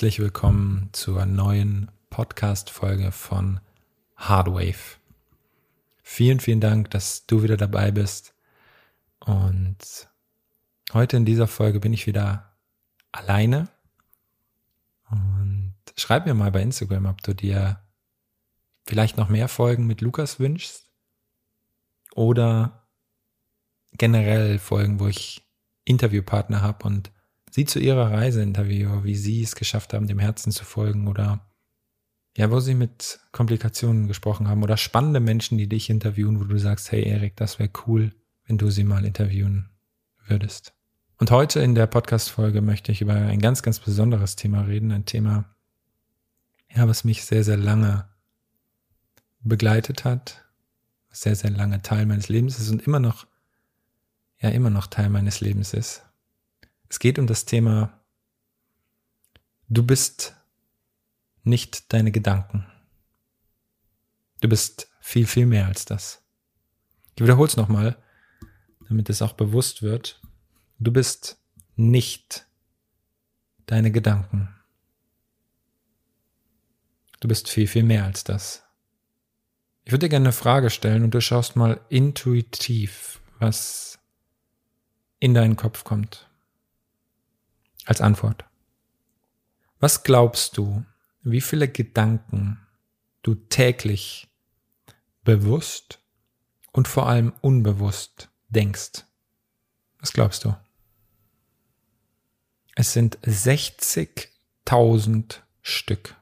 herzlich willkommen zur neuen Podcast-Folge von Hardwave. Vielen, vielen Dank, dass du wieder dabei bist. Und heute in dieser Folge bin ich wieder alleine. Und schreib mir mal bei Instagram, ob du dir vielleicht noch mehr Folgen mit Lukas wünschst oder generell Folgen, wo ich Interviewpartner habe und sie zu ihrer Reise interviewe, wie sie es geschafft haben, dem Herzen zu folgen oder ja, wo sie mit Komplikationen gesprochen haben oder spannende Menschen, die dich interviewen, wo du sagst, hey Erik, das wäre cool, wenn du sie mal interviewen würdest. Und heute in der Podcast-Folge möchte ich über ein ganz, ganz besonderes Thema reden, ein Thema, ja, was mich sehr, sehr lange begleitet hat, sehr, sehr lange Teil meines Lebens ist und immer noch, ja, immer noch Teil meines Lebens ist. Es geht um das Thema, du bist nicht deine Gedanken. Du bist viel, viel mehr als das. Ich wiederhole es nochmal, damit es auch bewusst wird. Du bist nicht deine Gedanken. Du bist viel, viel mehr als das. Ich würde dir gerne eine Frage stellen und du schaust mal intuitiv, was in deinen Kopf kommt. Als Antwort. Was glaubst du, wie viele Gedanken du täglich bewusst und vor allem unbewusst denkst? Was glaubst du? Es sind 60.000 Stück.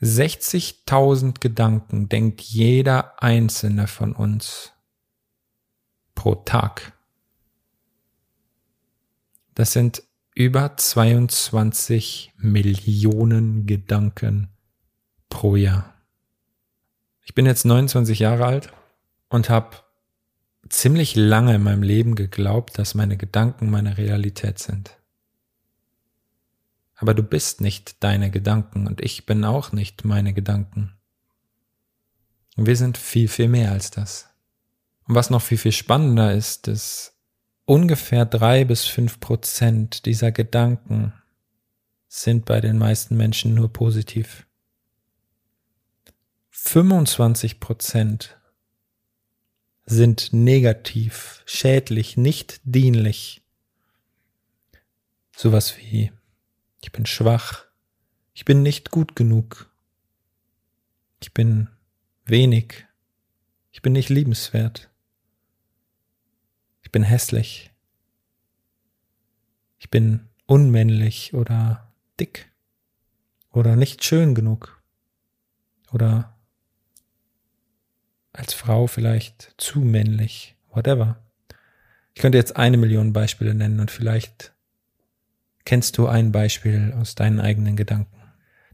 60.000 Gedanken denkt jeder einzelne von uns pro Tag. Das sind über 22 Millionen Gedanken pro Jahr. Ich bin jetzt 29 Jahre alt und habe ziemlich lange in meinem Leben geglaubt, dass meine Gedanken meine Realität sind. Aber du bist nicht deine Gedanken und ich bin auch nicht meine Gedanken. Und wir sind viel, viel mehr als das. Und was noch viel, viel spannender ist, ist, ungefähr drei bis fünf Prozent dieser Gedanken sind bei den meisten Menschen nur positiv. 25 Prozent sind negativ, schädlich, nicht dienlich. Sowas wie ich bin schwach. Ich bin nicht gut genug. Ich bin wenig. Ich bin nicht liebenswert. Ich bin hässlich. Ich bin unmännlich oder dick oder nicht schön genug oder als Frau vielleicht zu männlich, whatever. Ich könnte jetzt eine Million Beispiele nennen und vielleicht kennst du ein Beispiel aus deinen eigenen Gedanken.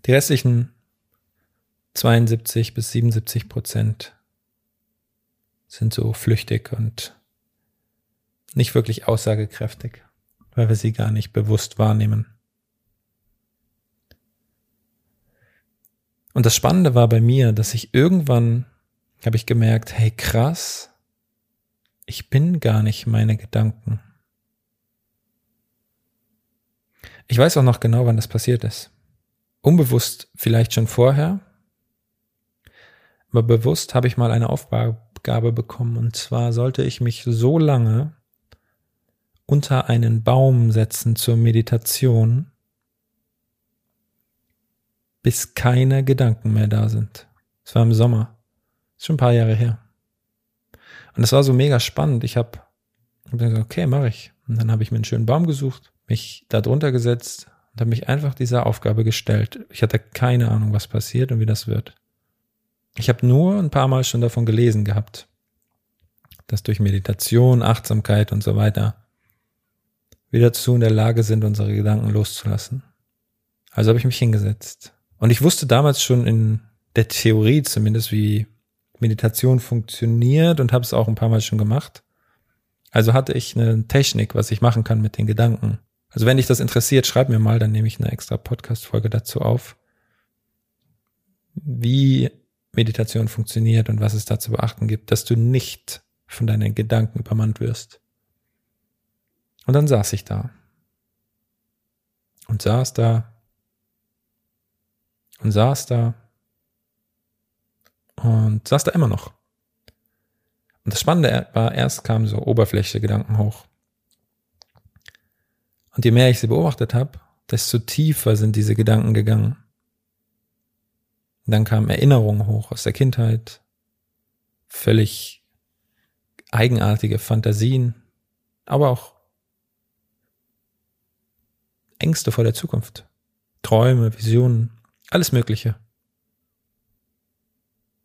Die restlichen 72 bis 77 Prozent sind so flüchtig und nicht wirklich aussagekräftig, weil wir sie gar nicht bewusst wahrnehmen. Und das Spannende war bei mir, dass ich irgendwann habe ich gemerkt, hey krass, ich bin gar nicht meine Gedanken. Ich weiß auch noch genau, wann das passiert ist. Unbewusst vielleicht schon vorher, aber bewusst habe ich mal eine Aufgabe bekommen und zwar sollte ich mich so lange unter einen Baum setzen zur Meditation, bis keine Gedanken mehr da sind. Es war im Sommer. Ist schon ein paar Jahre her. Und das war so mega spannend. Ich habe hab gesagt, okay, mache ich. Und dann habe ich mir einen schönen Baum gesucht, mich da drunter gesetzt und habe mich einfach dieser Aufgabe gestellt. Ich hatte keine Ahnung, was passiert und wie das wird. Ich habe nur ein paar Mal schon davon gelesen gehabt, dass durch Meditation, Achtsamkeit und so weiter wir dazu in der Lage sind, unsere Gedanken loszulassen. Also habe ich mich hingesetzt. Und ich wusste damals schon in der Theorie zumindest, wie Meditation funktioniert und habe es auch ein paar Mal schon gemacht. Also hatte ich eine Technik, was ich machen kann mit den Gedanken. Also wenn dich das interessiert, schreib mir mal, dann nehme ich eine extra Podcast-Folge dazu auf, wie Meditation funktioniert und was es da zu beachten gibt, dass du nicht von deinen Gedanken übermannt wirst. Und dann saß ich da. und saß da und saß da und saß da immer noch. Und das Spannende war, erst kamen so oberflächliche Gedanken hoch. Und je mehr ich sie beobachtet habe, desto tiefer sind diese Gedanken gegangen. Und dann kamen Erinnerungen hoch aus der Kindheit, völlig eigenartige Fantasien, aber auch Ängste vor der Zukunft, Träume, Visionen, alles Mögliche.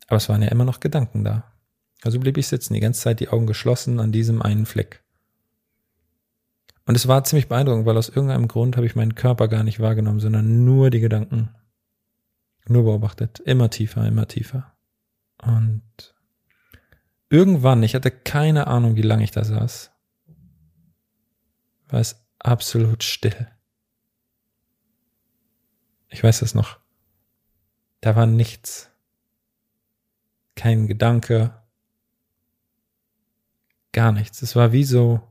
Aber es waren ja immer noch Gedanken da. Also blieb ich sitzen, die ganze Zeit die Augen geschlossen an diesem einen Fleck. Und es war ziemlich beeindruckend, weil aus irgendeinem Grund habe ich meinen Körper gar nicht wahrgenommen, sondern nur die Gedanken. Nur beobachtet. Immer tiefer, immer tiefer. Und irgendwann, ich hatte keine Ahnung, wie lange ich da saß, war es absolut still. Ich weiß es noch. Da war nichts. Kein Gedanke. Gar nichts. Es war wie so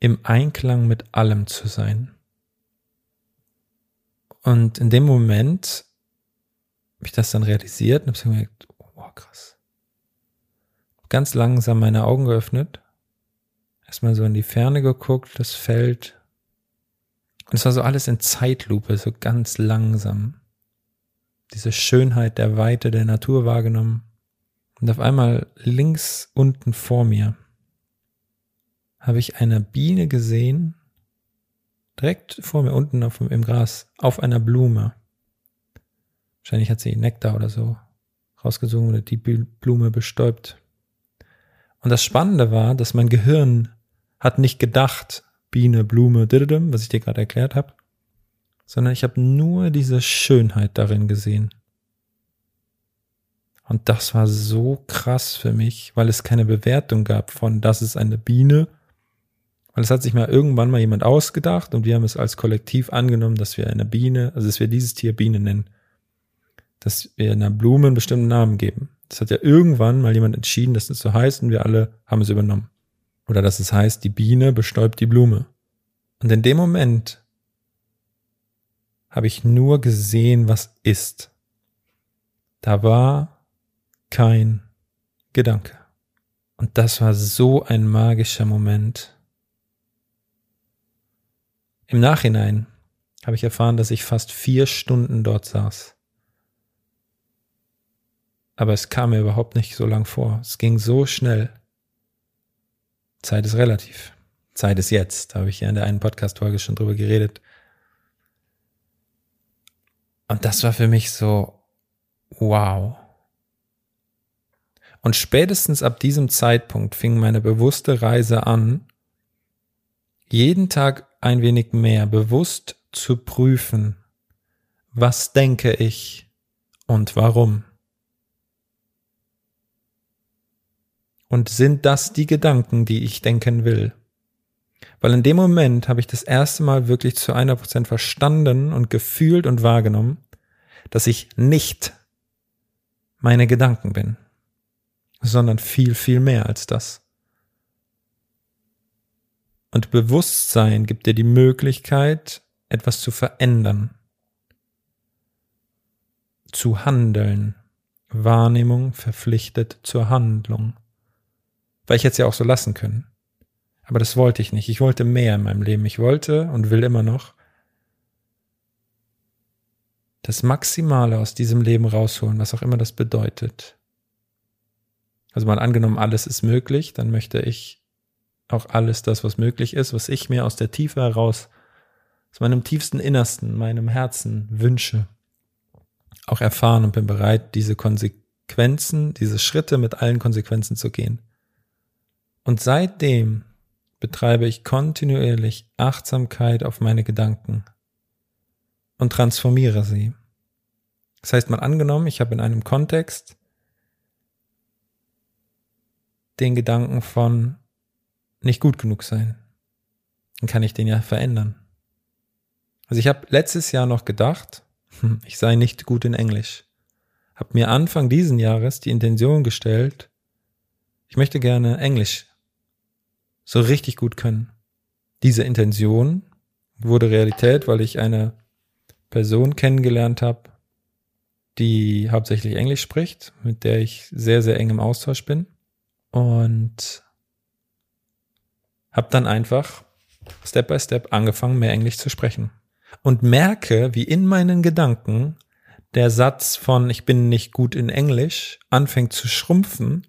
im Einklang mit allem zu sein. Und in dem Moment habe ich das dann realisiert und habe gemerkt, oh krass. Ganz langsam meine Augen geöffnet, erstmal so in die Ferne geguckt, das Feld, und es war so alles in Zeitlupe, so ganz langsam. Diese Schönheit der Weite der Natur wahrgenommen. Und auf einmal links unten vor mir habe ich eine Biene gesehen, direkt vor mir unten auf, im Gras, auf einer Blume. Wahrscheinlich hat sie Nektar oder so rausgesogen oder die Blume bestäubt. Und das Spannende war, dass mein Gehirn hat nicht gedacht, Biene, Blume, was ich dir gerade erklärt habe, sondern ich habe nur diese Schönheit darin gesehen. Und das war so krass für mich, weil es keine Bewertung gab von, das ist eine Biene, weil es hat sich mal irgendwann mal jemand ausgedacht und wir haben es als Kollektiv angenommen, dass wir eine Biene, also dass wir dieses Tier Biene nennen, dass wir einer Blume einen bestimmten Namen geben. Das hat ja irgendwann mal jemand entschieden, dass es so heißt und wir alle haben es übernommen. Oder dass es heißt, die Biene bestäubt die Blume. Und in dem Moment habe ich nur gesehen, was ist. Da war kein Gedanke. Und das war so ein magischer Moment. Im Nachhinein habe ich erfahren, dass ich fast vier Stunden dort saß. Aber es kam mir überhaupt nicht so lang vor. Es ging so schnell. Zeit ist relativ. Zeit ist jetzt. Da habe ich ja in der einen Podcast-Folge schon drüber geredet. Und das war für mich so, wow. Und spätestens ab diesem Zeitpunkt fing meine bewusste Reise an, jeden Tag ein wenig mehr bewusst zu prüfen, was denke ich und warum. Und sind das die Gedanken, die ich denken will? Weil in dem Moment habe ich das erste Mal wirklich zu einer Prozent verstanden und gefühlt und wahrgenommen, dass ich nicht meine Gedanken bin, sondern viel, viel mehr als das. Und Bewusstsein gibt dir die Möglichkeit, etwas zu verändern, zu handeln. Wahrnehmung verpflichtet zur Handlung. Weil ich jetzt ja auch so lassen können. Aber das wollte ich nicht. Ich wollte mehr in meinem Leben. Ich wollte und will immer noch das Maximale aus diesem Leben rausholen, was auch immer das bedeutet. Also mal angenommen, alles ist möglich, dann möchte ich auch alles das, was möglich ist, was ich mir aus der Tiefe heraus, aus meinem tiefsten Innersten, meinem Herzen wünsche, auch erfahren und bin bereit, diese Konsequenzen, diese Schritte mit allen Konsequenzen zu gehen. Und seitdem betreibe ich kontinuierlich Achtsamkeit auf meine Gedanken und transformiere sie. Das heißt, mal angenommen, ich habe in einem Kontext den Gedanken von nicht gut genug sein. Dann kann ich den ja verändern. Also ich habe letztes Jahr noch gedacht, hm, ich sei nicht gut in Englisch. Habe mir Anfang diesen Jahres die Intention gestellt, ich möchte gerne Englisch so richtig gut können. diese Intention wurde Realität, weil ich eine Person kennengelernt habe, die hauptsächlich Englisch spricht, mit der ich sehr, sehr eng im Austausch bin. Und habe dann einfach Step by Step angefangen, mehr Englisch zu sprechen. Und merke, wie in meinen Gedanken der Satz von ich bin nicht gut in Englisch anfängt zu schrumpfen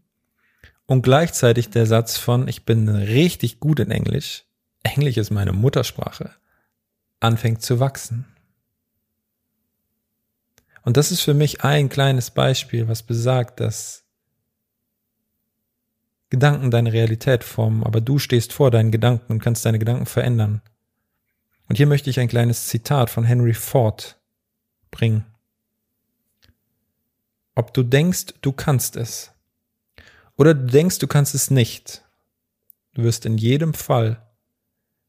und gleichzeitig der Satz von ich bin richtig gut in Englisch, Englisch ist meine Muttersprache, anfängt zu wachsen. Und das ist für mich ein kleines Beispiel, was besagt, dass Gedanken deine Realität formen, aber du stehst vor deinen Gedanken und kannst deine Gedanken verändern. Und hier möchte ich ein kleines Zitat von Henry Ford bringen. Ob du denkst, du kannst es, oder du denkst, du kannst es nicht, du wirst in jedem Fall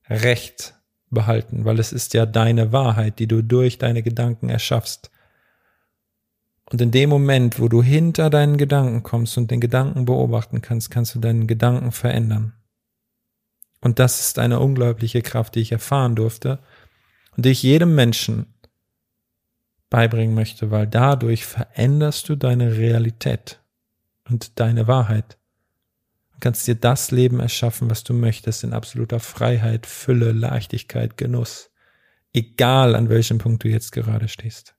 Recht behalten, weil es ist ja deine Wahrheit, die du durch deine Gedanken erschaffst. Und in dem Moment, wo du hinter deinen Gedanken kommst und den Gedanken beobachten kannst, kannst du deinen Gedanken verändern. Und das ist eine unglaubliche Kraft, die ich erfahren durfte und die ich jedem Menschen beibringen möchte, weil dadurch veränderst du deine Realität und deine Wahrheit. Du kannst dir das Leben erschaffen, was du möchtest, in absoluter Freiheit, Fülle, Leichtigkeit, Genuss. Egal an welchem Punkt du jetzt gerade stehst.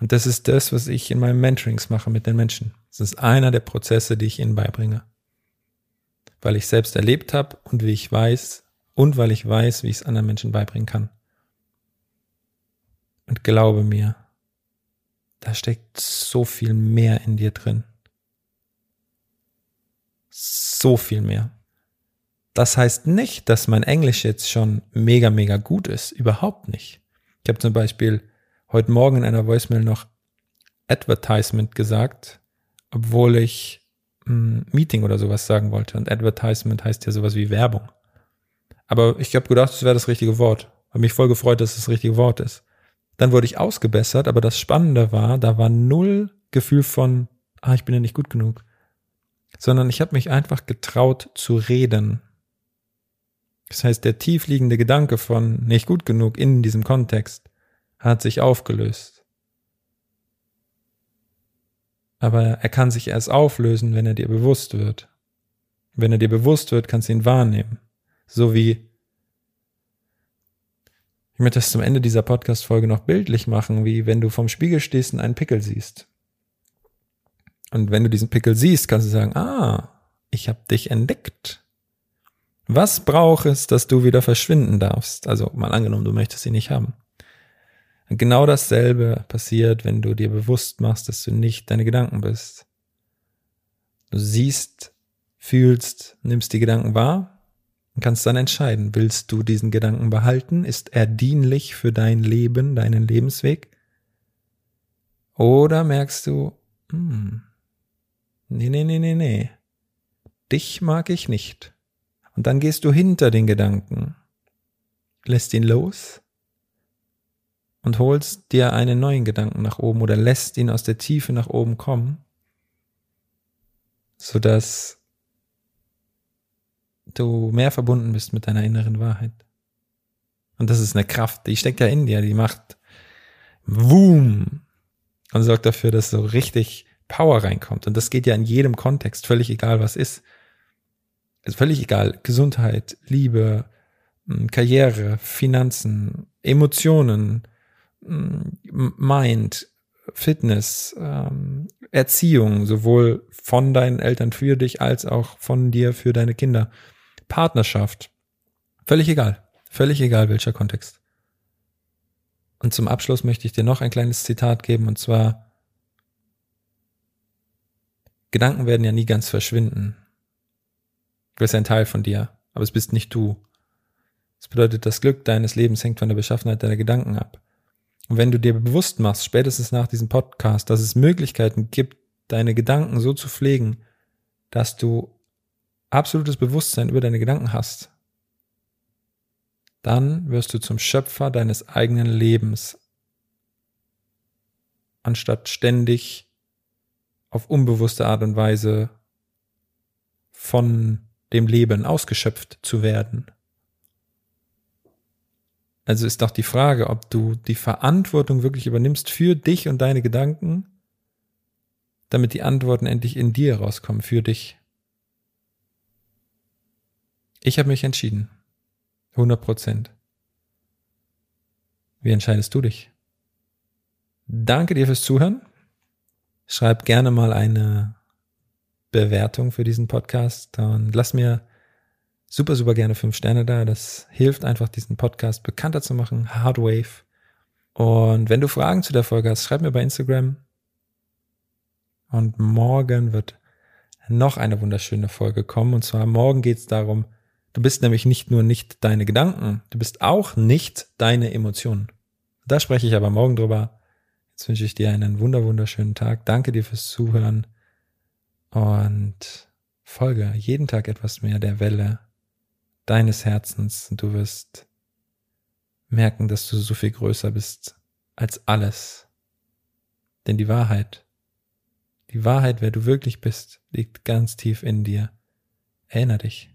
Und das ist das, was ich in meinen Mentorings mache mit den Menschen. Das ist einer der Prozesse, die ich ihnen beibringe. Weil ich selbst erlebt habe und wie ich weiß und weil ich weiß, wie ich es anderen Menschen beibringen kann. Und glaube mir, da steckt so viel mehr in dir drin. So viel mehr. Das heißt nicht, dass mein Englisch jetzt schon mega, mega gut ist. Überhaupt nicht. Ich habe zum Beispiel heute Morgen in einer Voicemail noch Advertisement gesagt, obwohl ich ein hm, Meeting oder sowas sagen wollte. Und Advertisement heißt ja sowas wie Werbung. Aber ich habe gedacht, das wäre das richtige Wort. Habe mich voll gefreut, dass es das richtige Wort ist. Dann wurde ich ausgebessert, aber das Spannende war, da war null Gefühl von, ah, ich bin ja nicht gut genug. Sondern ich habe mich einfach getraut zu reden. Das heißt, der tiefliegende Gedanke von nicht gut genug in diesem Kontext hat sich aufgelöst. Aber er kann sich erst auflösen, wenn er dir bewusst wird. Wenn er dir bewusst wird, kannst du ihn wahrnehmen. So wie ich das zum Ende dieser Podcast-Folge noch bildlich machen, wie wenn du vorm Spiegel stehst und einen Pickel siehst. Und wenn du diesen Pickel siehst, kannst du sagen, ah, ich habe dich entdeckt. Was braucht es, dass du wieder verschwinden darfst? Also mal angenommen, du möchtest ihn nicht haben. Genau dasselbe passiert, wenn du dir bewusst machst, dass du nicht deine Gedanken bist. Du siehst, fühlst, nimmst die Gedanken wahr und kannst dann entscheiden, willst du diesen Gedanken behalten? Ist er dienlich für dein Leben, deinen Lebensweg? Oder merkst du, hm, nee, nee, nee, nee, nee, dich mag ich nicht. Und dann gehst du hinter den Gedanken, lässt ihn los und holst dir einen neuen Gedanken nach oben oder lässt ihn aus der Tiefe nach oben kommen, sodass du mehr verbunden bist mit deiner inneren Wahrheit. Und das ist eine Kraft, die steckt ja in dir, die macht Boom und sorgt dafür, dass so richtig Power reinkommt. Und das geht ja in jedem Kontext, völlig egal was ist. Ist völlig egal. Gesundheit, Liebe, Karriere, Finanzen, Emotionen, Mind, Fitness, ähm, Erziehung, sowohl von deinen Eltern für dich als auch von dir für deine Kinder, Partnerschaft, völlig egal, völlig egal welcher Kontext. Und zum Abschluss möchte ich dir noch ein kleines Zitat geben, und zwar, Gedanken werden ja nie ganz verschwinden. Du bist ein Teil von dir, aber es bist nicht du. Das bedeutet, das Glück deines Lebens hängt von der Beschaffenheit deiner Gedanken ab. Und wenn du dir bewusst machst, spätestens nach diesem Podcast, dass es Möglichkeiten gibt, deine Gedanken so zu pflegen, dass du absolutes Bewusstsein über deine Gedanken hast, dann wirst du zum Schöpfer deines eigenen Lebens, anstatt ständig auf unbewusste Art und Weise von dem Leben ausgeschöpft zu werden Also ist doch die Frage, ob du die Verantwortung wirklich übernimmst für dich und deine Gedanken, damit die Antworten endlich in dir rauskommen, für dich. Ich habe mich entschieden. 100 Prozent. Wie entscheidest du dich? Danke dir fürs Zuhören. Schreib gerne mal eine Bewertung für diesen Podcast und lass mir super, super gerne fünf Sterne da. Das hilft einfach, diesen Podcast bekannter zu machen. Hardwave. Und wenn du Fragen zu der Folge hast, schreib mir bei Instagram. Und morgen wird noch eine wunderschöne Folge kommen. Und zwar morgen geht es darum, du bist nämlich nicht nur nicht deine Gedanken, du bist auch nicht deine Emotionen. Da spreche ich aber morgen drüber. Jetzt wünsche ich dir einen wunder, wunderschönen Tag. Danke dir fürs Zuhören und folge jeden Tag etwas mehr der Welle deines Herzens. Du wirst merken, dass du so viel größer bist als alles. Denn die Wahrheit, die Wahrheit, wer du wirklich bist, liegt ganz tief in dir. Erinner dich.